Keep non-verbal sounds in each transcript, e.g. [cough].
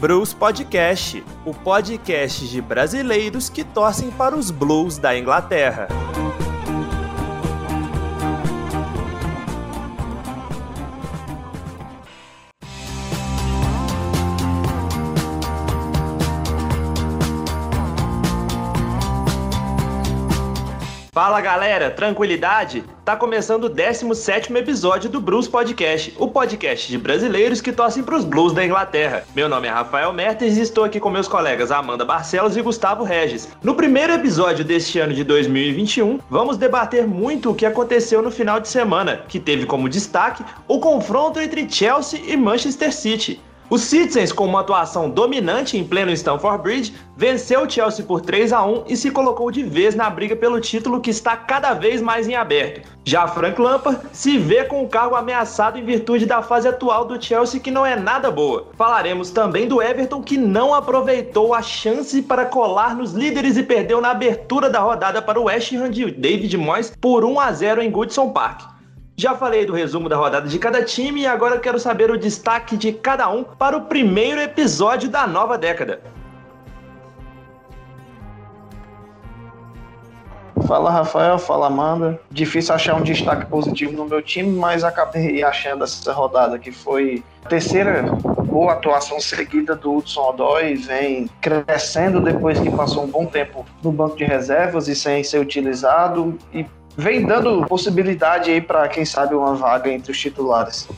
Blues Podcast, o podcast de brasileiros que torcem para os Blues da Inglaterra. Fala galera, tranquilidade? Tá começando o 17 episódio do Blues Podcast, o podcast de brasileiros que torcem pros Blues da Inglaterra. Meu nome é Rafael Mertens e estou aqui com meus colegas Amanda Barcelos e Gustavo Regis. No primeiro episódio deste ano de 2021, vamos debater muito o que aconteceu no final de semana, que teve como destaque o confronto entre Chelsea e Manchester City. Os Citizens, com uma atuação dominante em pleno Stamford Bridge, venceu o Chelsea por 3 a 1 e se colocou de vez na briga pelo título que está cada vez mais em aberto. Já Frank Lampard se vê com o cargo ameaçado em virtude da fase atual do Chelsea que não é nada boa. Falaremos também do Everton que não aproveitou a chance para colar nos líderes e perdeu na abertura da rodada para o West Ham de David Moyes por 1 a 0 em Goodson Park. Já falei do resumo da rodada de cada time e agora quero saber o destaque de cada um para o primeiro episódio da nova década. Fala Rafael, fala Amanda. Difícil achar um destaque positivo no meu time, mas acabei achando essa rodada que foi a terceira boa atuação seguida do Hudson Odoi, vem crescendo depois que passou um bom tempo no banco de reservas e sem ser utilizado e vem dando possibilidade aí para quem sabe uma vaga entre os titulares.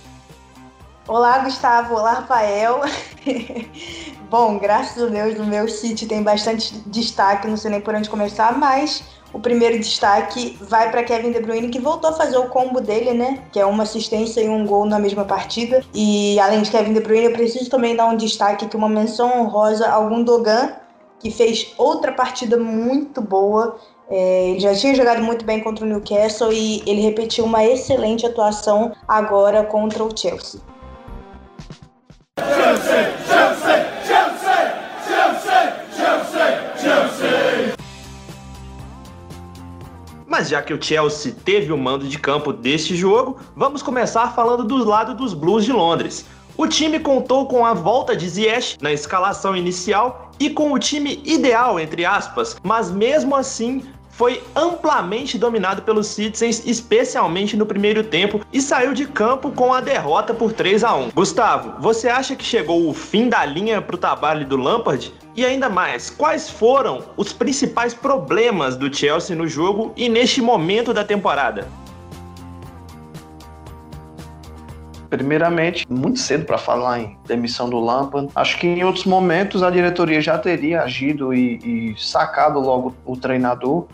Olá, Gustavo. Olá, Rafael. [laughs] Bom, graças a Deus, no meu City tem bastante destaque, não sei nem por onde começar, mas o primeiro destaque vai para Kevin De Bruyne, que voltou a fazer o combo dele, né? Que é uma assistência e um gol na mesma partida. E além de Kevin De Bruyne, eu preciso também dar um destaque aqui, uma menção honrosa ao Gundogan, que fez outra partida muito boa. É, ele já tinha jogado muito bem contra o Newcastle e ele repetiu uma excelente atuação agora contra o Chelsea. Chelsea, Chelsea, Chelsea, Mas já que o Chelsea teve o mando de campo deste jogo, vamos começar falando do lado dos Blues de Londres. O time contou com a volta de Ziyech na escalação inicial e com o time ideal, entre aspas, mas mesmo assim foi amplamente dominado pelos Citizens, especialmente no primeiro tempo, e saiu de campo com a derrota por 3 a 1. Gustavo, você acha que chegou o fim da linha para o trabalho do Lampard? E ainda mais, quais foram os principais problemas do Chelsea no jogo e neste momento da temporada? Primeiramente, muito cedo para falar em demissão do Lampard. Acho que em outros momentos a diretoria já teria agido e, e sacado logo o treinador.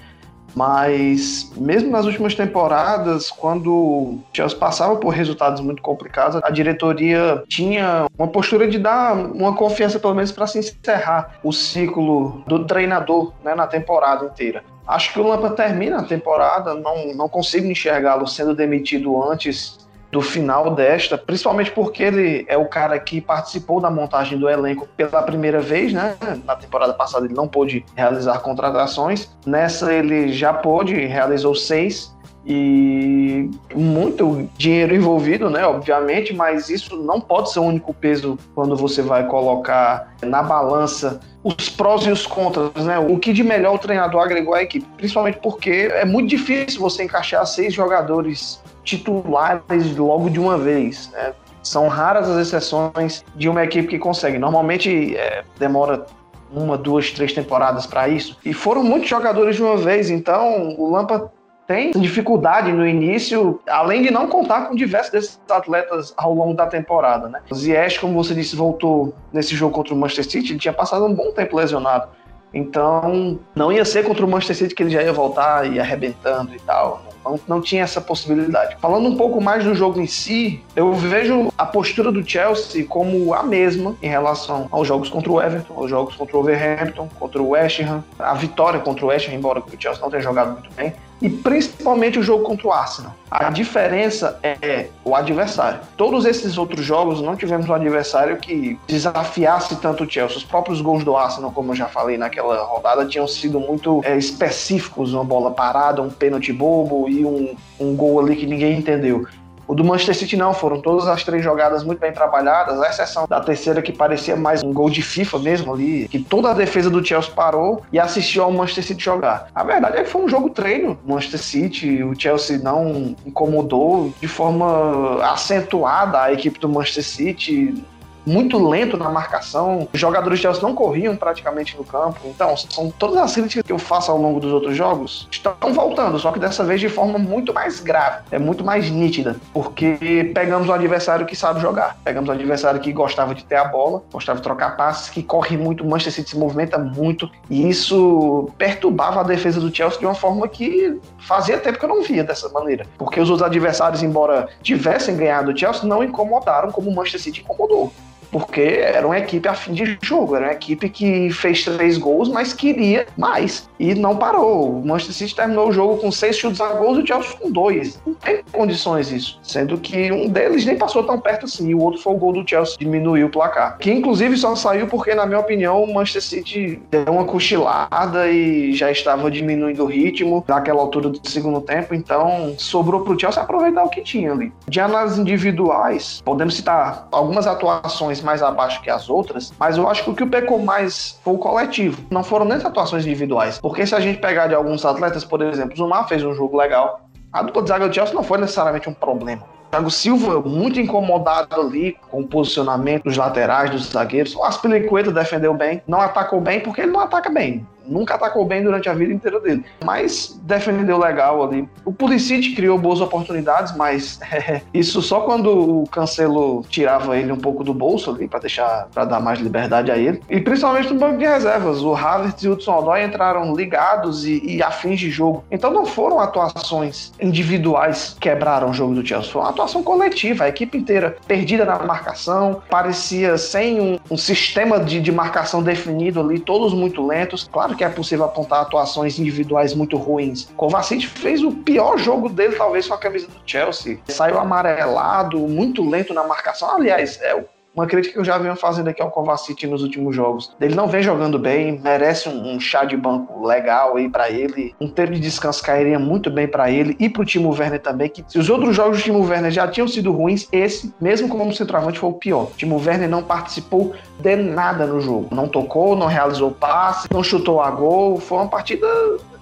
Mas mesmo nas últimas temporadas, quando o Chelsea passava por resultados muito complicados, a diretoria tinha uma postura de dar uma confiança pelo menos para se encerrar o ciclo do treinador né, na temporada inteira. Acho que o Lampard termina a temporada, não, não consigo enxergá-lo sendo demitido antes do final desta, principalmente porque ele é o cara que participou da montagem do elenco pela primeira vez, né? Na temporada passada ele não pôde realizar contratações, nessa ele já pôde, realizou seis e muito dinheiro envolvido, né? Obviamente, mas isso não pode ser o único peso quando você vai colocar na balança os prós e os contras, né? O que de melhor o treinador agregou à equipe, principalmente porque é muito difícil você encaixar seis jogadores titulares logo de uma vez. Né? São raras as exceções de uma equipe que consegue. Normalmente é, demora uma, duas, três temporadas para isso. E foram muitos jogadores de uma vez, então o Lampa tem dificuldade no início, além de não contar com diversos desses atletas ao longo da temporada. Né? O Ziyech, como você disse, voltou nesse jogo contra o Manchester City, ele tinha passado um bom tempo lesionado. Então, não ia ser contra o Manchester City que ele já ia voltar e arrebentando e tal. Não, não tinha essa possibilidade. Falando um pouco mais do jogo em si, eu vejo a postura do Chelsea como a mesma em relação aos jogos contra o Everton, aos jogos contra o Wolverhampton, contra o West Ham, a vitória contra o West Ham, embora o Chelsea não tenha jogado muito bem e principalmente o jogo contra o Arsenal. A diferença é o adversário. Todos esses outros jogos não tivemos um adversário que desafiasse tanto o Chelsea. Os próprios gols do Arsenal, como eu já falei naquela rodada, tinham sido muito é, específicos: uma bola parada, um pênalti bobo e um, um gol ali que ninguém entendeu. O do Manchester City não, foram todas as três jogadas muito bem trabalhadas, a exceção da terceira que parecia mais um gol de FIFA mesmo ali, que toda a defesa do Chelsea parou e assistiu ao Manchester City jogar. A verdade é que foi um jogo treino. Manchester City, o Chelsea não incomodou de forma acentuada a equipe do Manchester City muito lento na marcação, os jogadores de Chelsea não corriam praticamente no campo. Então, são todas as críticas que eu faço ao longo dos outros jogos estão voltando, só que dessa vez de forma muito mais grave, é muito mais nítida, porque pegamos um adversário que sabe jogar, pegamos um adversário que gostava de ter a bola, gostava de trocar passes, que corre muito, Manchester City se movimenta muito, e isso perturbava a defesa do Chelsea de uma forma que fazia tempo que eu não via dessa maneira, porque os outros adversários, embora tivessem ganhado o Chelsea, não incomodaram como o Manchester City incomodou porque era uma equipe a fim de jogo, era uma equipe que fez três gols, mas queria mais e não parou. O Manchester City terminou o jogo com seis chutes a gols e o Chelsea com dois. Não tem condições isso, sendo que um deles nem passou tão perto assim, e o outro foi o gol do Chelsea, diminuiu o placar. Que inclusive só saiu porque, na minha opinião, o Manchester City deu uma cochilada e já estava diminuindo o ritmo naquela altura do segundo tempo, então sobrou para o Chelsea aproveitar o que tinha ali. De análises individuais, podemos citar algumas atuações atuações mais abaixo que as outras, mas eu acho que o que pecou mais foi o coletivo. Não foram nem as atuações individuais. Porque se a gente pegar de alguns atletas, por exemplo, Zumar fez um jogo legal. A dupla de zaga do Chelsea não foi necessariamente um problema. Thiago Silva muito incomodado ali com o posicionamento dos laterais, dos zagueiros. O Aspilicueta defendeu bem, não atacou bem porque ele não ataca bem nunca atacou bem durante a vida inteira dele. Mas defendeu legal ali. O Pulisic criou boas oportunidades, mas é, [laughs] isso só quando o Cancelo tirava ele um pouco do bolso ali para deixar para dar mais liberdade a ele. E principalmente no banco de reservas, o Havertz e o Hudson Odoi entraram ligados e, e afins de jogo. Então não foram atuações individuais que quebraram o jogo do Chelsea, foi uma atuação coletiva, a equipe inteira perdida na marcação, parecia sem um, um sistema de, de marcação definido ali, todos muito lentos. Claro que é possível apontar atuações individuais muito ruins. Kovacic fez o pior jogo dele, talvez, com a camisa do Chelsea. Saiu amarelado, muito lento na marcação. Aliás, é o uma crítica que eu já venho fazendo aqui ao Kovacic nos últimos jogos. Ele não vem jogando bem, merece um, um chá de banco legal aí para ele. Um tempo de descanso cairia muito bem para ele e pro Timo Werner também, que se os outros jogos do Timo Werner já tinham sido ruins, esse, mesmo como centroavante, foi o pior. O Timo Werner não participou de nada no jogo. Não tocou, não realizou passe, não chutou a gol. Foi uma partida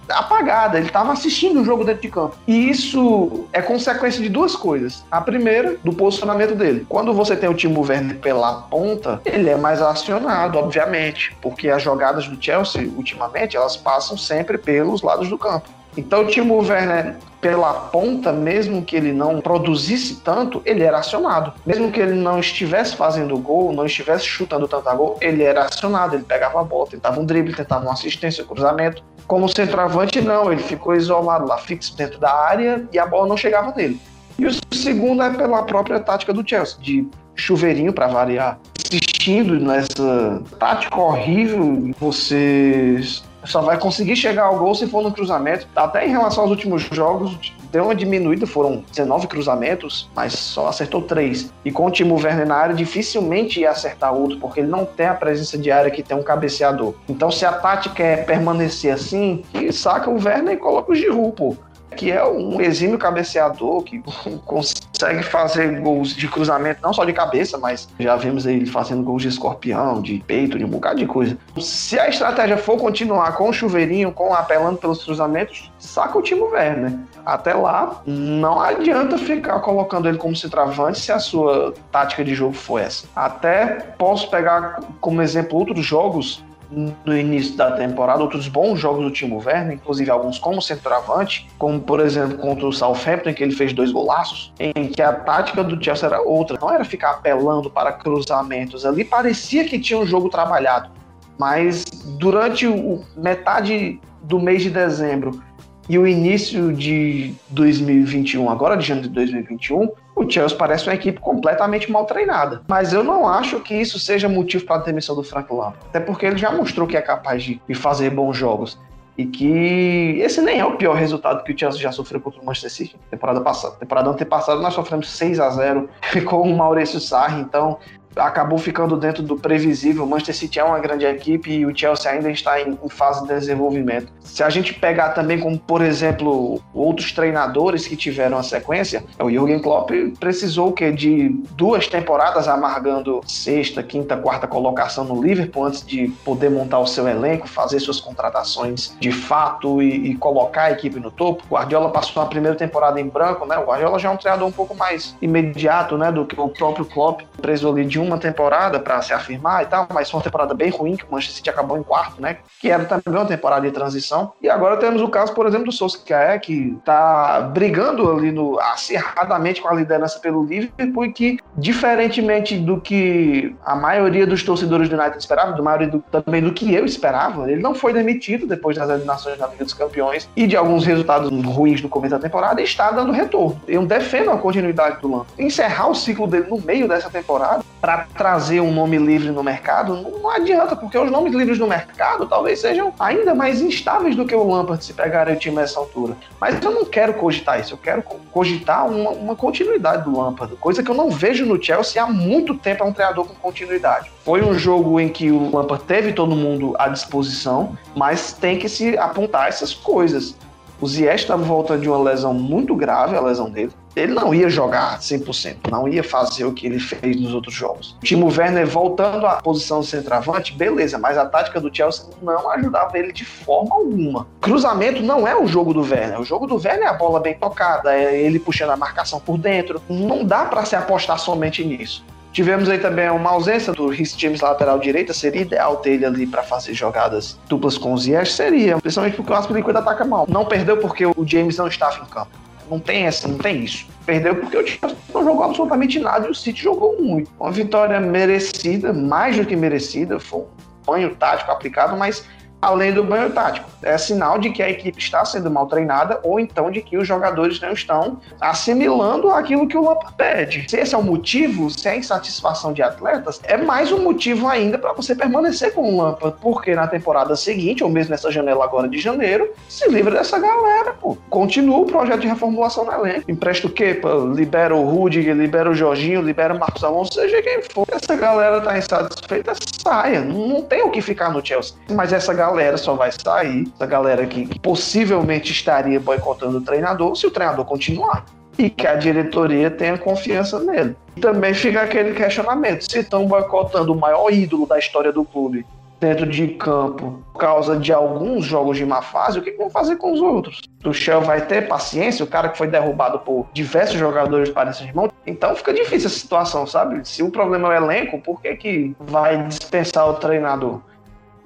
apagada, ele estava assistindo o jogo dentro de campo. E isso é consequência de duas coisas. A primeira, do posicionamento dele. Quando você tem o Timo Werner pela ponta, ele é mais acionado, obviamente, porque as jogadas do Chelsea, ultimamente, elas passam sempre pelos lados do campo. Então o Timo Werner pela ponta, mesmo que ele não produzisse tanto, ele era acionado. Mesmo que ele não estivesse fazendo gol, não estivesse chutando tanto a gol, ele era acionado. Ele pegava a bola, tentava um drible, tentava uma assistência, um cruzamento. Como centroavante, não, ele ficou isolado lá, fixo dentro da área e a bola não chegava nele. E o segundo é pela própria tática do Chelsea, de chuveirinho para variar. Insistindo nessa tática horrível, você só vai conseguir chegar ao gol se for no cruzamento. Até em relação aos últimos jogos, deu uma diminuída, foram 19 cruzamentos, mas só acertou 3. E com o Timo Werner na área, dificilmente ia acertar outro, porque ele não tem a presença de área que tem um cabeceador. Então, se a tática é permanecer assim, saca o Werner e coloca o Giroud, pô que é um exímio cabeceador que [laughs] consegue fazer gols de cruzamento, não só de cabeça, mas já vimos ele fazendo gols de escorpião, de peito, de um bocado de coisa. Se a estratégia for continuar com o chuveirinho, com apelando pelos cruzamentos, saca o Timo Werner. Até lá, não adianta ficar colocando ele como centroavante se a sua tática de jogo for essa. Até posso pegar como exemplo outros jogos no início da temporada, outros bons jogos do Timo Werner, inclusive alguns como centroavante, como por exemplo contra o Southampton, que ele fez dois golaços, em que a tática do Chelsea era outra, não era ficar apelando para cruzamentos, ali parecia que tinha um jogo trabalhado, mas durante o metade do mês de dezembro e o início de 2021, agora de janeiro de 2021, o Chelsea parece uma equipe completamente mal treinada. Mas eu não acho que isso seja motivo para a demissão do Frank Lampard. Até porque ele já mostrou que é capaz de, fazer bons jogos. E que esse nem é o pior resultado que o Chelsea já sofreu contra o Manchester City. Temporada passada. Temporada antepassada nós sofremos 6 a 0 [laughs] com o Maurício Sarri. Então acabou ficando dentro do previsível. O Manchester City é uma grande equipe e o Chelsea ainda está em, em fase de desenvolvimento. Se a gente pegar também como, por exemplo, outros treinadores que tiveram a sequência, o Jürgen Klopp precisou que de duas temporadas amargando sexta, quinta, quarta colocação no Liverpool antes de poder montar o seu elenco, fazer suas contratações de fato e, e colocar a equipe no topo. O Guardiola passou a primeira temporada em branco, né? O Guardiola já é um treinador um pouco mais imediato, né, do que o próprio Klopp, preso ali de uma temporada para se afirmar e tal, mas foi uma temporada bem ruim que o Manchester City acabou em quarto, né? Que era também uma temporada de transição. E agora temos o caso, por exemplo, do Solskjaer, que tá brigando ali no acirradamente com a liderança pelo Liverpool e que diferentemente do que a maioria dos torcedores do United esperava, do maioria do, também do que eu esperava, ele não foi demitido depois das eliminações da Liga dos Campeões e de alguns resultados ruins no começo da temporada está dando retorno. Eu defendo a continuidade do Lampard. Encerrar o ciclo dele no meio dessa temporada para trazer um nome livre no mercado não adianta, porque os nomes livres no mercado talvez sejam ainda mais instáveis do que o Lampard se pegar o time nessa altura. Mas eu não quero cogitar isso, eu quero cogitar uma, uma continuidade do Lampard, coisa que eu não vejo no Chelsea há muito tempo é um treinador com continuidade. Foi um jogo em que o Lampard teve todo mundo à disposição, mas tem que se apontar essas coisas. O Ziyech estava voltando de uma lesão muito grave, a lesão dele. Ele não ia jogar 100%, não ia fazer o que ele fez nos outros jogos. O Timo Werner voltando à posição de centroavante, beleza, mas a tática do Chelsea não ajudava ele de forma alguma. Cruzamento não é o jogo do Werner. O jogo do Werner é a bola bem tocada, é ele puxando a marcação por dentro. Não dá para se apostar somente nisso. Tivemos aí também uma ausência do Rhys James lateral direita, seria ideal ter ele ali para fazer jogadas duplas com o Ziyech, seria, principalmente porque o Aspilicueta ataca mal. Não perdeu porque o James não estava em campo. Não tem essa, não tem isso. Perdeu porque o Chelsea não jogou absolutamente nada e o City jogou muito. Uma vitória merecida, mais do que merecida, foi um banho tático aplicado, mas além do banho tático. É sinal de que a equipe está sendo mal treinada ou então de que os jogadores não estão assimilando aquilo que o Lampa pede. Se esse é o motivo, se é insatisfação de atletas, é mais um motivo ainda para você permanecer com o Lampa, porque na temporada seguinte, ou mesmo nessa janela agora de janeiro, se livra dessa galera, pô. Continua o projeto de reformulação na elenco. Empresta o? Pô? Libera o Rudiger, libera o Jorginho, libera o Marcos Alonso, seja quem for. Essa galera tá insatisfeita, saia. Não tem o que ficar no Chelsea. Mas essa galera galera só vai sair, essa galera que, possivelmente estaria boicotando o treinador, se o treinador continuar e que a diretoria tenha confiança nele. E também fica aquele questionamento: se estão boicotando o maior ídolo da história do clube dentro de campo por causa de alguns jogos de má fase, o que vão fazer com os outros? O Shell vai ter paciência, o cara que foi derrubado por diversos jogadores do Paris Saint-Germain. Então fica difícil essa situação, sabe? Se o problema é o elenco, por que, que vai dispensar o treinador?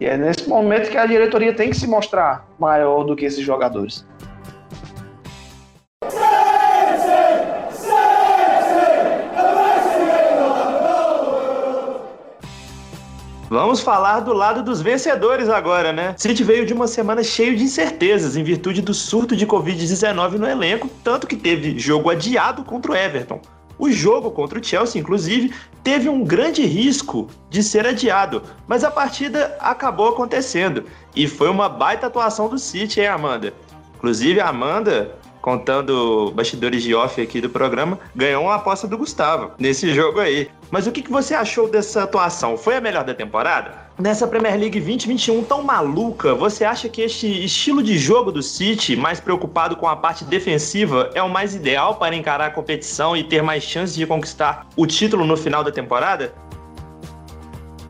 E é nesse momento que a diretoria tem que se mostrar maior do que esses jogadores. Vamos falar do lado dos vencedores agora, né? City veio de uma semana cheio de incertezas em virtude do surto de Covid-19 no elenco, tanto que teve jogo adiado contra o Everton. O jogo contra o Chelsea, inclusive, teve um grande risco de ser adiado, mas a partida acabou acontecendo e foi uma baita atuação do City, hein, Amanda? Inclusive, a Amanda, contando bastidores de off aqui do programa, ganhou uma aposta do Gustavo nesse jogo aí. Mas o que, que você achou dessa atuação? Foi a melhor da temporada? Nessa Premier League 2021 tão maluca, você acha que este estilo de jogo do City, mais preocupado com a parte defensiva, é o mais ideal para encarar a competição e ter mais chances de conquistar o título no final da temporada?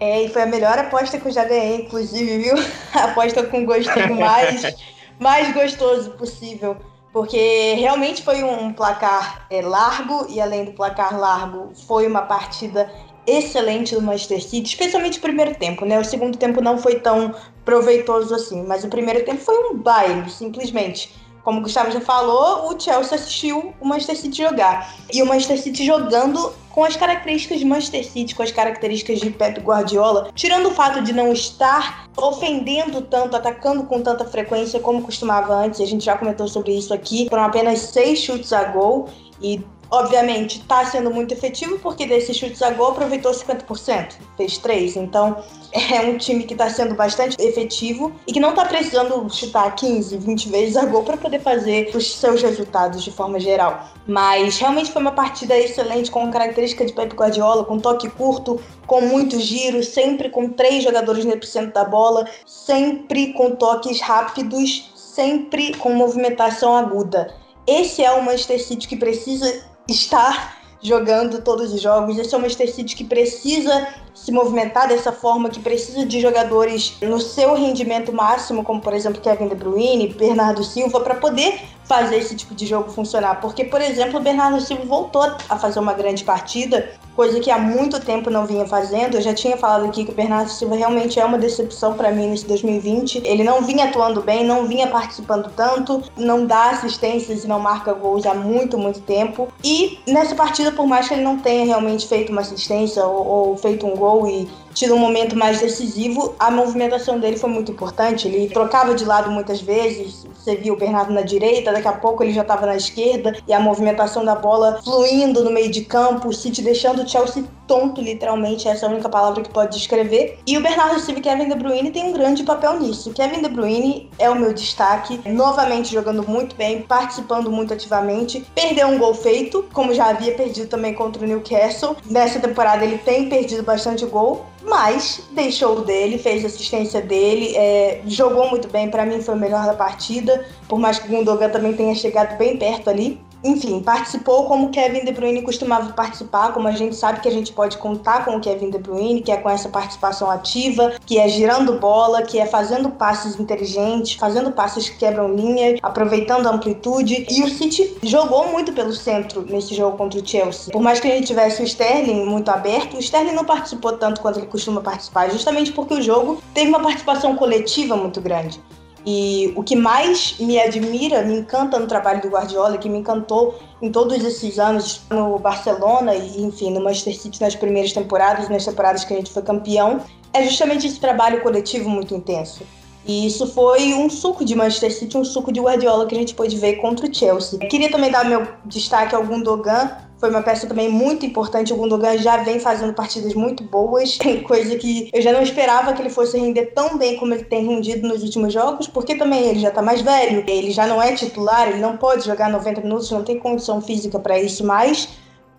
É, e foi a melhor aposta que eu já ganhei, inclusive, viu? A [laughs] aposta com gostinho mais, [laughs] mais gostoso possível. Porque realmente foi um placar é, largo, e além do placar largo, foi uma partida excelente do Manchester City, especialmente o primeiro tempo, né? O segundo tempo não foi tão proveitoso assim, mas o primeiro tempo foi um baile, simplesmente. Como o Gustavo já falou, o Chelsea assistiu o Manchester City jogar. E o Manchester City jogando com as características de Manchester City, com as características de Pep Guardiola, tirando o fato de não estar ofendendo tanto, atacando com tanta frequência como costumava antes, a gente já comentou sobre isso aqui, foram apenas seis chutes a gol e obviamente, está sendo muito efetivo, porque desses chutes a gol aproveitou 50%, fez três. Então, é um time que está sendo bastante efetivo e que não está precisando chutar 15, 20 vezes a gol para poder fazer os seus resultados de forma geral. Mas realmente foi uma partida excelente, com característica de Pep Guardiola, com toque curto, com muitos giros, sempre com três jogadores no epicentro da bola, sempre com toques rápidos, sempre com movimentação aguda. Esse é o Manchester City que precisa estar jogando todos os jogos. Esse é o Manchester City que precisa se movimentar dessa forma, que precisa de jogadores no seu rendimento máximo, como por exemplo Kevin De Bruyne, Bernardo Silva, para poder fazer esse tipo de jogo funcionar. Porque, por exemplo, o Bernardo Silva voltou a fazer uma grande partida, coisa que há muito tempo não vinha fazendo. Eu já tinha falado aqui que o Bernardo Silva realmente é uma decepção para mim nesse 2020. Ele não vinha atuando bem, não vinha participando tanto, não dá assistências e não marca gols há muito, muito tempo. E nessa partida, por mais que ele não tenha realmente feito uma assistência ou, ou feito um gol e tido um momento mais decisivo, a movimentação dele foi muito importante. Ele trocava de lado muitas vezes, você viu o Bernardo na direita, daqui a pouco ele já estava na esquerda, e a movimentação da bola fluindo no meio de campo, o City deixando o Chelsea tonto, literalmente, essa é a única palavra que pode descrever. E o Bernardo Silva e Kevin De Bruyne tem um grande papel nisso. Kevin De Bruyne é o meu destaque, novamente jogando muito bem, participando muito ativamente. Perdeu um gol feito, como já havia perdido também contra o Newcastle. Nessa temporada ele tem perdido bastante gol, mas deixou o dele, fez assistência dele, é, jogou muito bem. Para mim foi o melhor da partida, por mais que o Gundogan também tenha chegado bem perto ali enfim, participou como Kevin De Bruyne costumava participar, como a gente sabe que a gente pode contar com o Kevin De Bruyne, que é com essa participação ativa, que é girando bola, que é fazendo passes inteligentes, fazendo passes que quebram linha, aproveitando a amplitude. E o City jogou muito pelo centro nesse jogo contra o Chelsea. Por mais que a gente tivesse o Sterling muito aberto, o Sterling não participou tanto quanto ele costuma participar, justamente porque o jogo teve uma participação coletiva muito grande. E o que mais me admira, me encanta no trabalho do Guardiola, que me encantou em todos esses anos no Barcelona e, enfim, no Manchester City nas primeiras temporadas, nas temporadas que a gente foi campeão, é justamente esse trabalho coletivo muito intenso. E isso foi um suco de Manchester City, um suco de Guardiola que a gente pôde ver contra o Chelsea. Queria também dar meu destaque ao Gundogan, foi uma peça também muito importante. O Gundogan já vem fazendo partidas muito boas, coisa que eu já não esperava que ele fosse render tão bem como ele tem rendido nos últimos jogos, porque também ele já tá mais velho, ele já não é titular, ele não pode jogar 90 minutos, não tem condição física para isso mais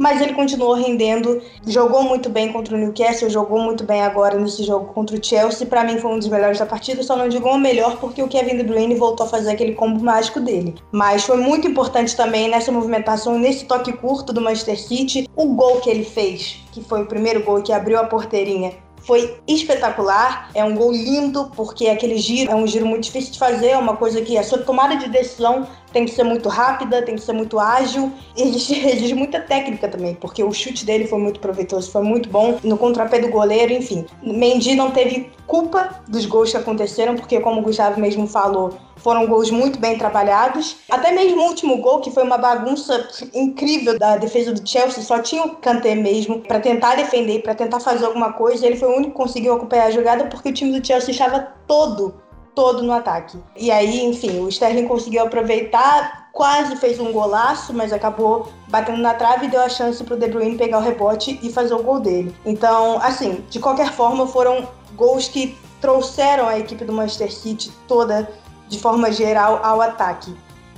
mas ele continuou rendendo, jogou muito bem contra o Newcastle, jogou muito bem agora nesse jogo contra o Chelsea. Para mim foi um dos melhores da partida, só não digo o melhor porque o Kevin De Bruyne voltou a fazer aquele combo mágico dele. Mas foi muito importante também nessa movimentação, nesse toque curto do Manchester City, o gol que ele fez, que foi o primeiro gol que abriu a porteirinha foi espetacular. É um gol lindo, porque aquele giro é um giro muito difícil de fazer, é uma coisa que a sua tomada de decisão tem que ser muito rápida, tem que ser muito ágil [laughs] e exige, muita técnica também, porque o chute dele foi muito proveitoso, foi muito bom no contrapé do goleiro, enfim. Mendy não teve culpa dos gols que aconteceram, porque como o Gustavo mesmo falou, foram gols muito bem trabalhados. Até mesmo o último gol, que foi uma bagunça incrível da defesa do Chelsea, só tinha o Kanté mesmo para tentar defender, para tentar fazer alguma coisa. Ele foi o único que conseguiu acompanhar a jogada porque o time do Chelsea estava todo todo no ataque. E aí, enfim, o Sterling conseguiu aproveitar, quase fez um golaço, mas acabou batendo na trave e deu a chance para o De Bruyne pegar o rebote e fazer o gol dele. Então, assim, de qualquer forma, foram gols que trouxeram a equipe do Manchester City toda de forma geral ao ataque.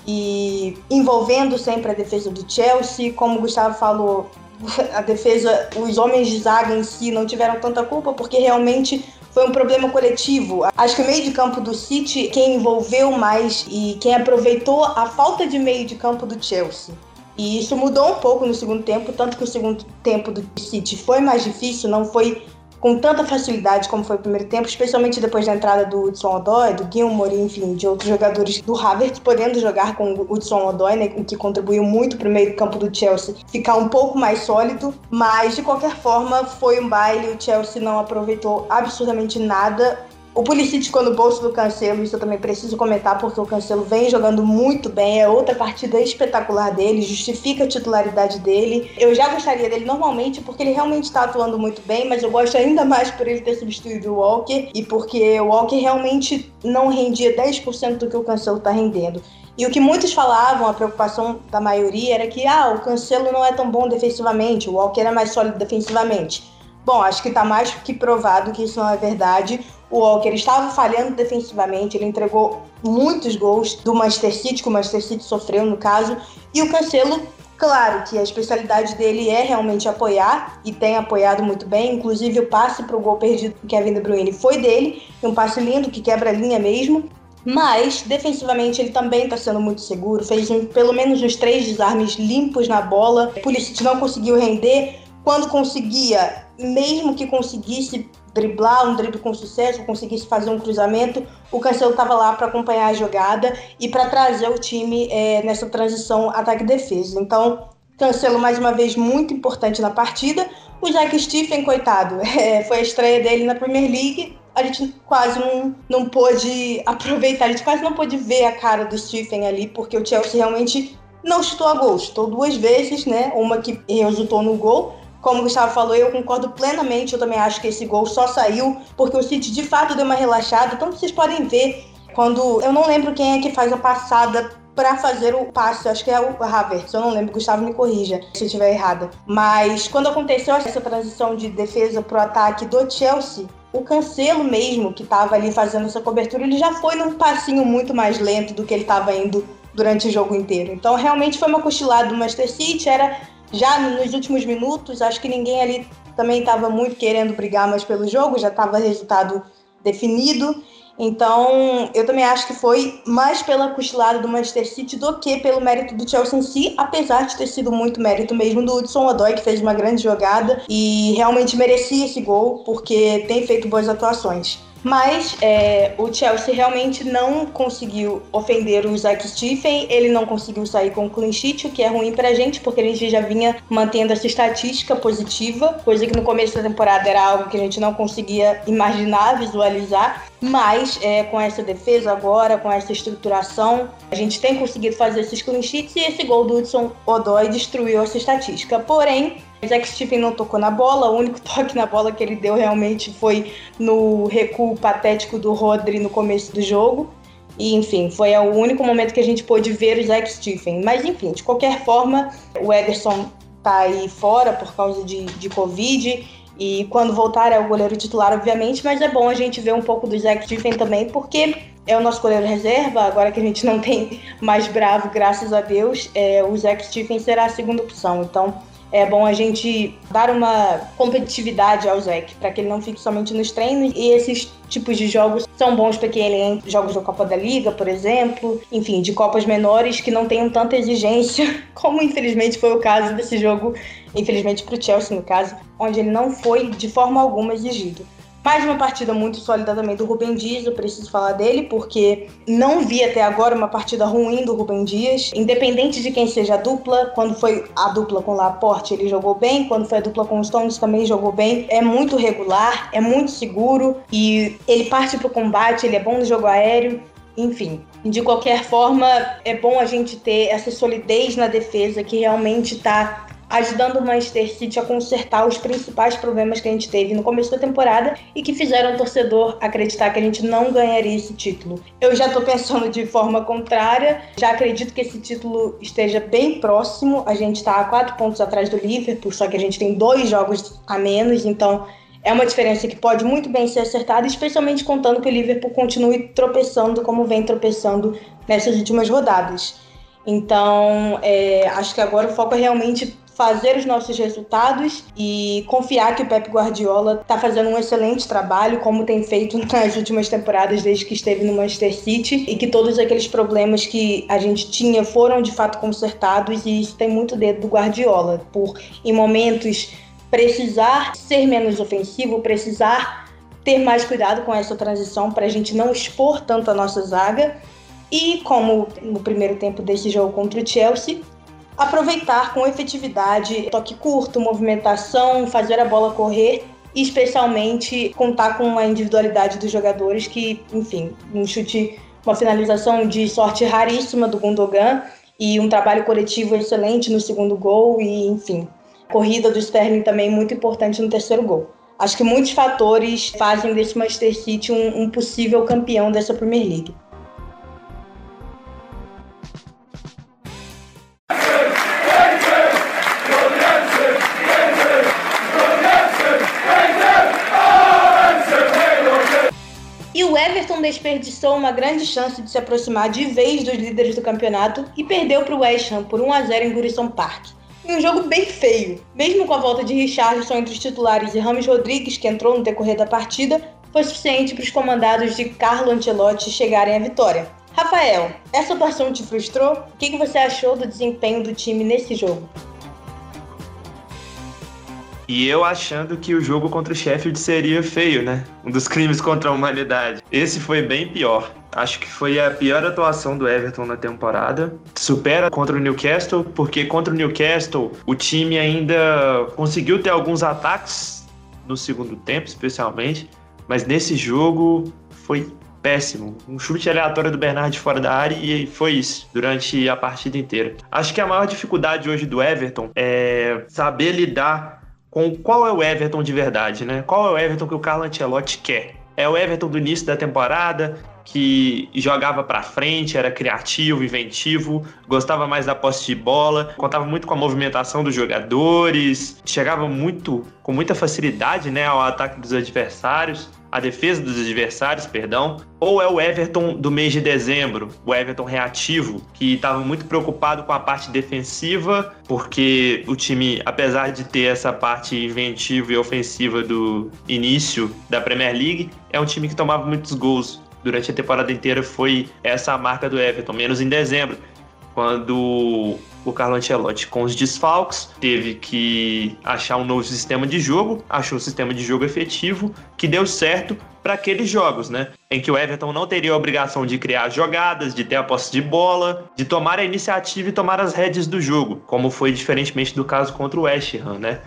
E envolvendo sempre a defesa do Chelsea, como o Gustavo falou, [laughs] a defesa, os homens de zaga em si não tiveram tanta culpa porque realmente foi um problema coletivo. Acho que o meio de campo do City, quem envolveu mais e quem aproveitou a falta de meio de campo do Chelsea. E isso mudou um pouco no segundo tempo, tanto que o segundo tempo do City foi mais difícil, não foi com tanta facilidade como foi o primeiro tempo, especialmente depois da entrada do Hudson Odoi, do Gilmore, enfim, de outros jogadores do Havertz podendo jogar com o Hudson Odoi, né, que contribuiu muito para o meio campo do Chelsea ficar um pouco mais sólido, mas de qualquer forma foi um baile, o Chelsea não aproveitou absurdamente nada o Pulisic ficou no bolso do Cancelo, isso eu também preciso comentar, porque o Cancelo vem jogando muito bem, é outra partida espetacular dele, justifica a titularidade dele. Eu já gostaria dele normalmente, porque ele realmente está atuando muito bem, mas eu gosto ainda mais por ele ter substituído o Walker e porque o Walker realmente não rendia 10% do que o Cancelo está rendendo. E o que muitos falavam, a preocupação da maioria era que ah, o Cancelo não é tão bom defensivamente, o Walker é mais sólido defensivamente. Bom, acho que está mais que provado que isso não é verdade. O Walker estava falhando defensivamente, ele entregou muitos gols do Manchester City, que o Manchester City sofreu no caso, e o Cancelo Claro que a especialidade dele é realmente apoiar e tem apoiado muito bem. Inclusive o passe para o gol perdido do Kevin De Bruyne foi dele, um passe lindo que quebra a linha mesmo. Mas defensivamente ele também está sendo muito seguro. Fez um, pelo menos uns três desarmes limpos na bola. O Pulisic não conseguiu render. Quando conseguia, mesmo que conseguisse driblar um drible com sucesso, conseguisse fazer um cruzamento, o Cancelo estava lá para acompanhar a jogada e para trazer o time é, nessa transição ataque-defesa. Então, Cancelo mais uma vez muito importante na partida. O Jack Stephen, coitado, [laughs] é, foi a estreia dele na Premier League. A gente quase não, não pôde [laughs] aproveitar, a gente quase não pôde ver a cara do Stephen ali, porque o Chelsea realmente não chutou a gol. Chutou duas vezes, né? Uma que resultou no gol, como o Gustavo falou, eu concordo plenamente. Eu também acho que esse gol só saiu porque o City de fato deu uma relaxada. Então vocês podem ver quando. Eu não lembro quem é que faz a passada para fazer o passe, acho que é o Havertz, eu não lembro, Gustavo me corrija se eu estiver errada. Mas quando aconteceu essa transição de defesa pro ataque do Chelsea, o Cancelo mesmo, que estava ali fazendo essa cobertura, ele já foi num passinho muito mais lento do que ele estava indo durante o jogo inteiro. Então realmente foi uma cochilada do Manchester City, era já nos últimos minutos, acho que ninguém ali também estava muito querendo brigar mais pelo jogo, já estava resultado definido. Então, eu também acho que foi mais pela cochilada do Manchester City do que pelo mérito do Chelsea em si, apesar de ter sido muito mérito mesmo do Hudson Odoi, que fez uma grande jogada e realmente merecia esse gol, porque tem feito boas atuações. Mas é, o Chelsea realmente não conseguiu ofender o Zack Stephen, ele não conseguiu sair com o clean sheet, o que é ruim pra gente, porque a gente já vinha mantendo essa estatística positiva, coisa que no começo da temporada era algo que a gente não conseguia imaginar, visualizar. Mas é, com essa defesa agora, com essa estruturação, a gente tem conseguido fazer esses clean sheets e esse gol do Hudson Odoi destruiu essa estatística. Porém, Jack Stephen não tocou na bola, o único [laughs] toque na bola que ele deu realmente foi no recuo patético do Rodri no começo do jogo. E, enfim, foi o único momento que a gente pôde ver o Zack Stephen. Mas, enfim, de qualquer forma, o Ederson tá aí fora por causa de, de Covid. E quando voltar é o goleiro titular, obviamente. Mas é bom a gente ver um pouco do Zack Stephen também, porque é o nosso goleiro reserva. Agora que a gente não tem mais bravo, graças a Deus, é, o Zack Stephen será a segunda opção. Então, é bom a gente dar uma competitividade ao Zeke, para que ele não fique somente nos treinos. E esses tipos de jogos são bons para que ele entre jogos da Copa da Liga, por exemplo, enfim, de Copas menores que não tenham tanta exigência, [laughs] como infelizmente foi o caso desse jogo, infelizmente para o Chelsea, no caso, onde ele não foi de forma alguma exigido. Mais uma partida muito sólida também do Rubem Dias, eu preciso falar dele, porque não vi até agora uma partida ruim do Rubem Dias. Independente de quem seja a dupla, quando foi a dupla com Laporte, ele jogou bem, quando foi a dupla com Stones também jogou bem. É muito regular, é muito seguro e ele parte pro combate, ele é bom no jogo aéreo. Enfim, de qualquer forma, é bom a gente ter essa solidez na defesa que realmente está ajudando o Manchester City a consertar os principais problemas que a gente teve no começo da temporada e que fizeram o torcedor acreditar que a gente não ganharia esse título. Eu já estou pensando de forma contrária, já acredito que esse título esteja bem próximo. A gente está a quatro pontos atrás do Liverpool, só que a gente tem dois jogos a menos, então é uma diferença que pode muito bem ser acertada, especialmente contando que o Liverpool continue tropeçando como vem tropeçando nessas últimas rodadas. Então, é, acho que agora o foco é realmente fazer os nossos resultados e confiar que o Pep Guardiola está fazendo um excelente trabalho, como tem feito [laughs] nas últimas temporadas desde que esteve no Manchester City, e que todos aqueles problemas que a gente tinha foram de fato consertados, e isso tem muito dedo do Guardiola, por em momentos precisar ser menos ofensivo, precisar ter mais cuidado com essa transição para a gente não expor tanto a nossa zaga. E como no primeiro tempo desse jogo contra o Chelsea, aproveitar com efetividade toque curto, movimentação, fazer a bola correr e especialmente contar com a individualidade dos jogadores que, enfim, um chute, uma finalização de sorte raríssima do Gundogan e um trabalho coletivo excelente no segundo gol e, enfim, corrida do Sterling também muito importante no terceiro gol. Acho que muitos fatores fazem desse Manchester City um, um possível campeão dessa Premier League. Desperdiçou uma grande chance de se aproximar de vez dos líderes do campeonato e perdeu para o West Ham por 1 a 0 em Gurison Park. Em um jogo bem feio. Mesmo com a volta de Richardson entre os titulares e Rames Rodrigues, que entrou no decorrer da partida, foi suficiente para os comandados de Carlo Ancelotti chegarem à vitória. Rafael, essa atuação te frustrou? O que você achou do desempenho do time nesse jogo? E eu achando que o jogo contra o Sheffield seria feio, né? Um dos crimes contra a humanidade. Esse foi bem pior. Acho que foi a pior atuação do Everton na temporada. Supera contra o Newcastle, porque contra o Newcastle o time ainda conseguiu ter alguns ataques no segundo tempo, especialmente. Mas nesse jogo foi péssimo. Um chute aleatório do Bernard fora da área e foi isso durante a partida inteira. Acho que a maior dificuldade hoje do Everton é saber lidar com qual é o Everton de verdade, né? Qual é o Everton que o Carlo Ancelotti quer? É o Everton do início da temporada, que jogava para frente, era criativo, inventivo, gostava mais da posse de bola, contava muito com a movimentação dos jogadores, chegava muito com muita facilidade, né, ao ataque dos adversários a defesa dos adversários, perdão, ou é o Everton do mês de dezembro, o Everton reativo, que estava muito preocupado com a parte defensiva, porque o time, apesar de ter essa parte inventiva e ofensiva do início da Premier League, é um time que tomava muitos gols. Durante a temporada inteira foi essa a marca do Everton, menos em dezembro, quando o Carlo Ancelotti, com os desfalques, teve que achar um novo sistema de jogo, achou um sistema de jogo efetivo que deu certo para aqueles jogos, né? Em que o Everton não teria a obrigação de criar jogadas, de ter a posse de bola, de tomar a iniciativa e tomar as rédeas do jogo, como foi diferentemente do caso contra o West Ham, né?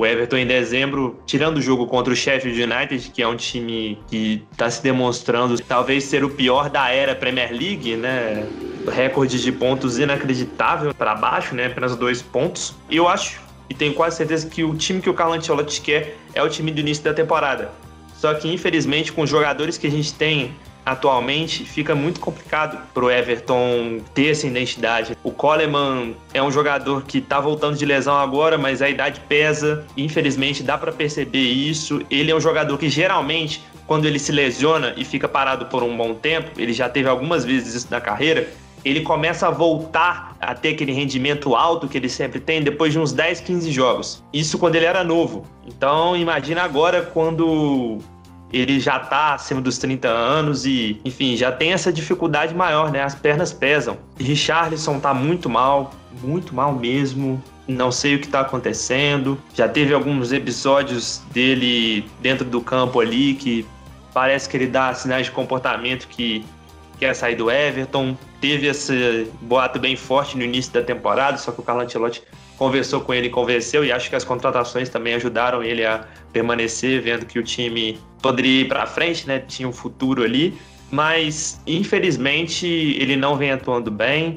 O Everton em dezembro, tirando o jogo contra o Sheffield United, que é um time que está se demonstrando talvez ser o pior da era Premier League, né? Recorde de pontos inacreditável para baixo, né? Apenas dois pontos. Eu acho e tenho quase certeza que o time que o Carlo Ancelotti quer é o time do início da temporada. Só que infelizmente com os jogadores que a gente tem atualmente fica muito complicado pro Everton ter essa identidade. O Coleman é um jogador que tá voltando de lesão agora, mas a idade pesa. Infelizmente dá para perceber isso. Ele é um jogador que geralmente quando ele se lesiona e fica parado por um bom tempo, ele já teve algumas vezes isso na carreira, ele começa a voltar a ter aquele rendimento alto que ele sempre tem depois de uns 10, 15 jogos. Isso quando ele era novo. Então, imagina agora quando ele já tá acima dos 30 anos e, enfim, já tem essa dificuldade maior, né? As pernas pesam. Richarlison tá muito mal, muito mal mesmo. Não sei o que tá acontecendo. Já teve alguns episódios dele dentro do campo ali que parece que ele dá sinais de comportamento que quer sair do Everton. Teve esse boato bem forte no início da temporada, só que o Carlo Ancelotti conversou com ele e convenceu, e acho que as contratações também ajudaram ele a permanecer, vendo que o time poderia ir para frente, né? Tinha um futuro ali, mas infelizmente ele não vem atuando bem.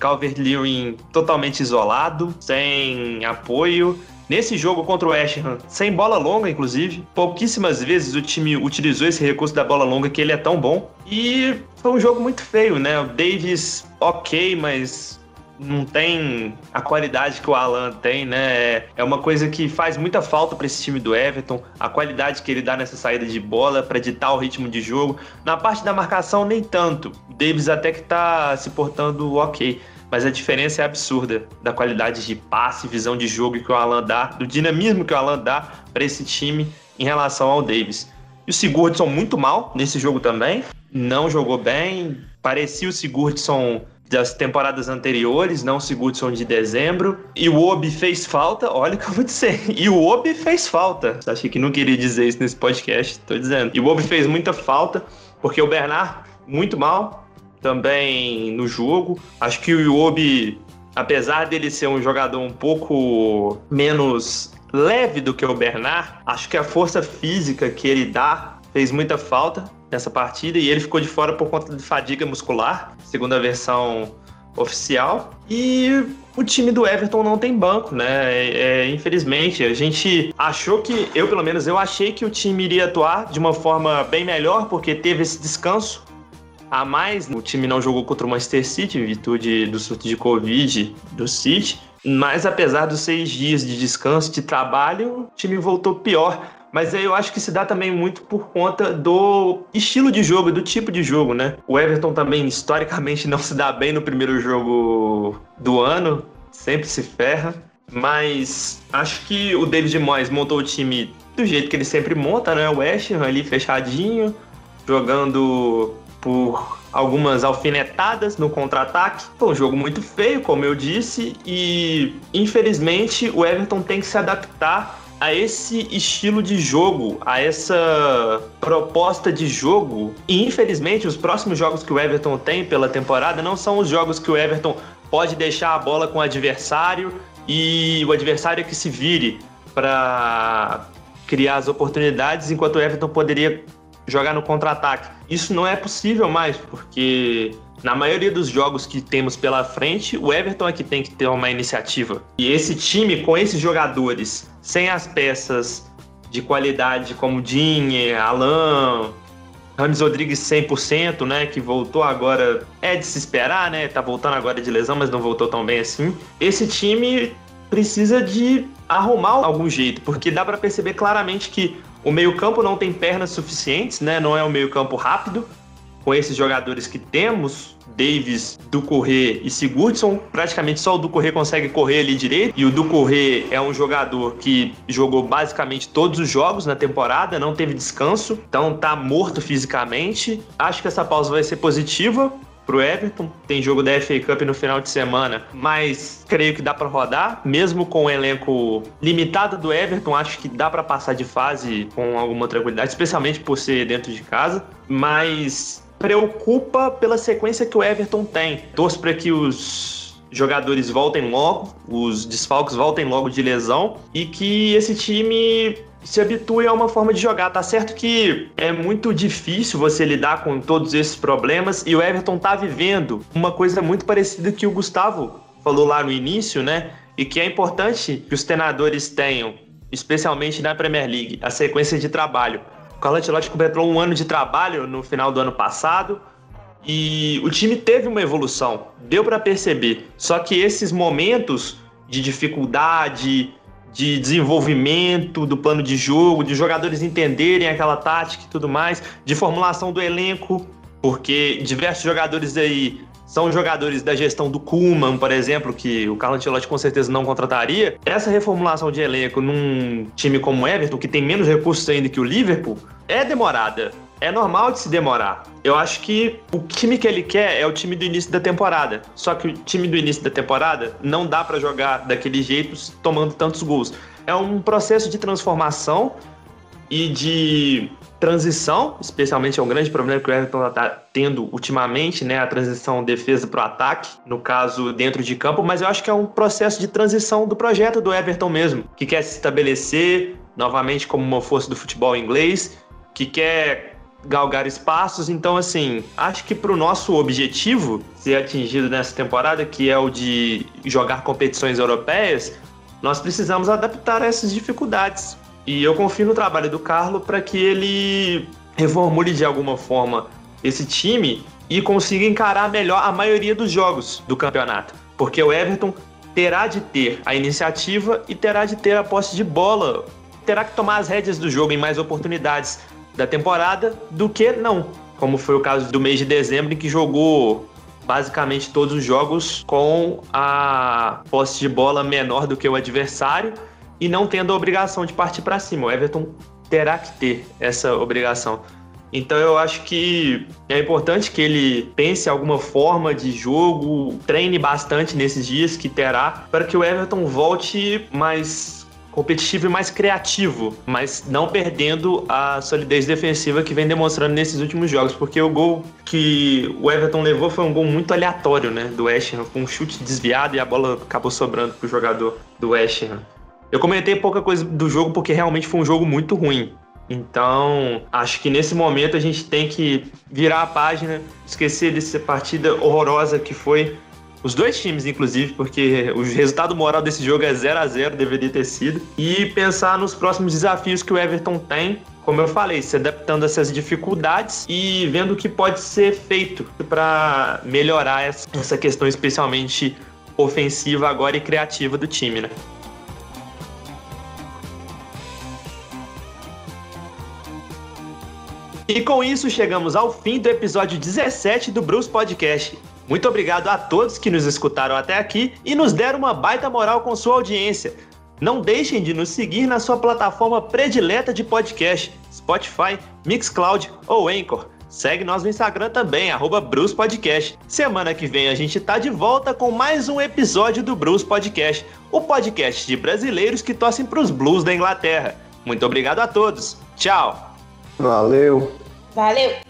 Calvert-Lewin totalmente isolado, sem apoio. Nesse jogo contra o West Ham, sem bola longa, inclusive, pouquíssimas vezes o time utilizou esse recurso da bola longa que ele é tão bom. E foi um jogo muito feio, né? O Davis, ok, mas não tem a qualidade que o Alan tem, né? É uma coisa que faz muita falta para esse time do Everton, a qualidade que ele dá nessa saída de bola para ditar o ritmo de jogo. Na parte da marcação, nem tanto. Davis até que tá se portando ok. Mas a diferença é absurda da qualidade de passe, visão de jogo que o Alan dá, do dinamismo que o Alan dá para esse time em relação ao Davis. E o Sigurdsson muito mal nesse jogo também, não jogou bem, parecia o Sigurdsson das temporadas anteriores, não Sigurdsson de dezembro. E o Obi fez falta, olha o que eu vou dizer. E o Obi fez falta. Achei que não queria dizer isso nesse podcast, tô dizendo. E o Obi fez muita falta, porque o Bernard, muito mal, também no jogo. Acho que o Obi, apesar dele ser um jogador um pouco menos leve do que o Bernard, acho que a força física que ele dá fez muita falta nessa partida e ele ficou de fora por conta de fadiga muscular, segundo a versão oficial. E o time do Everton não tem banco, né? É, é, infelizmente, a gente achou que, eu pelo menos, eu achei que o time iria atuar de uma forma bem melhor, porque teve esse descanso a mais. O time não jogou contra o Manchester City, em virtude do surto de Covid do City. Mas apesar dos seis dias de descanso, de trabalho, o time voltou pior Mas eu acho que se dá também muito por conta do estilo de jogo, do tipo de jogo, né? O Everton também, historicamente, não se dá bem no primeiro jogo do ano, sempre se ferra. Mas acho que o David Moyes montou o time do jeito que ele sempre monta, né? O West Ham ali fechadinho, jogando por algumas alfinetadas no contra-ataque. Foi um jogo muito feio, como eu disse, e infelizmente o Everton tem que se adaptar a esse estilo de jogo, a essa proposta de jogo. E infelizmente, os próximos jogos que o Everton tem pela temporada não são os jogos que o Everton pode deixar a bola com o adversário e o adversário que se vire para criar as oportunidades, enquanto o Everton poderia jogar no contra-ataque. Isso não é possível mais, porque na maioria dos jogos que temos pela frente, o Everton é que tem que ter uma iniciativa. E esse time, com esses jogadores, sem as peças de qualidade como Dinhe, Alan, Rames Rodrigues 100%, né, que voltou agora, é de se esperar, né, tá voltando agora de lesão, mas não voltou tão bem assim. Esse time precisa de arrumar algum jeito, porque dá para perceber claramente que o meio-campo não tem pernas suficientes, né? Não é um meio-campo rápido. Com esses jogadores que temos, Davis, Ducorré e Sigurdsson, praticamente só o Ducorré consegue correr ali direito. E o Ducorré é um jogador que jogou basicamente todos os jogos na temporada, não teve descanso, então tá morto fisicamente. Acho que essa pausa vai ser positiva pro Everton. Tem jogo da FA Cup no final de semana, mas creio que dá para rodar, mesmo com o elenco limitado do Everton, acho que dá para passar de fase com alguma tranquilidade, especialmente por ser dentro de casa, mas preocupa pela sequência que o Everton tem. Torço para que os jogadores voltem logo, os desfalques voltem logo de lesão e que esse time se habitue a uma forma de jogar. Tá certo que é muito difícil você lidar com todos esses problemas e o Everton tá vivendo uma coisa muito parecida que o Gustavo falou lá no início, né? E que é importante que os treinadores tenham, especialmente na Premier League, a sequência de trabalho. O Carlo Ancelotti completou um ano de trabalho no final do ano passado e o time teve uma evolução, deu para perceber. Só que esses momentos de dificuldade, de desenvolvimento do plano de jogo, de jogadores entenderem aquela tática e tudo mais, de formulação do elenco, porque diversos jogadores aí são jogadores da gestão do Kuman, por exemplo, que o Carlo Ancelotti com certeza não contrataria. Essa reformulação de elenco num time como o Everton, que tem menos recursos ainda que o Liverpool, é demorada. É normal de se demorar. Eu acho que o time que ele quer é o time do início da temporada. Só que o time do início da temporada não dá para jogar daquele jeito tomando tantos gols. É um processo de transformação e de transição, especialmente é um grande problema que o Everton está tendo ultimamente, né, a transição defesa para o ataque, no caso dentro de campo, mas eu acho que é um processo de transição do projeto do Everton mesmo, que quer se estabelecer novamente como uma força do futebol inglês, que quer galgar espaços. Então, assim, acho que para o nosso objetivo ser atingido nessa temporada, que é o de jogar competições europeias, nós precisamos adaptar essas dificuldades. E eu confio no trabalho do Carlo para que ele reformule de alguma forma esse time e consiga encarar melhor a maioria dos jogos do campeonato. Porque o Everton terá de ter a iniciativa e terá de ter a posse de bola. Terá que tomar as rédeas do jogo em mais oportunidades da temporada do que não, como foi o caso do mês de dezembro, em que jogou basicamente todos os jogos com a posse de bola menor do que o adversário e não tendo a obrigação de partir para cima. O Everton terá que ter essa obrigação. Então eu acho que é importante que ele pense alguma forma de jogo, treine bastante nesses dias que terá, para que o Everton volte mais competitivo e mais criativo, mas não perdendo a solidez defensiva que vem demonstrando nesses últimos jogos, porque o gol que o Everton levou foi um gol muito aleatório, né, do West Ham, com um chute desviado e a bola acabou sobrando pro jogador do West Ham. Eu comentei pouca coisa do jogo porque realmente foi um jogo muito ruim. Então, acho que nesse momento a gente tem que virar a página, esquecer dessa partida horrorosa que foi os dois times, inclusive, porque o resultado moral desse jogo é 0 a 0 deveria ter sido. E pensar nos próximos desafios que o Everton tem, como eu falei, se adaptando a essas dificuldades e vendo o que pode ser feito para melhorar essa questão, especialmente ofensiva agora e criativa do time, né? E com isso chegamos ao fim do episódio 17 do Bruce Podcast. Muito obrigado a todos que nos escutaram até aqui e nos deram uma baita moral com sua audiência. Não deixem de nos seguir na sua plataforma predileta de podcast, Spotify, Mixcloud ou Anchor. Segue nós no Instagram também, arroba Bruce Podcast. Semana que vem a gente tá de volta com mais um episódio do Bruce Podcast, o podcast de brasileiros que torcem pros Blues da Inglaterra. Muito obrigado a todos. Tchau! Valeu! Valeu!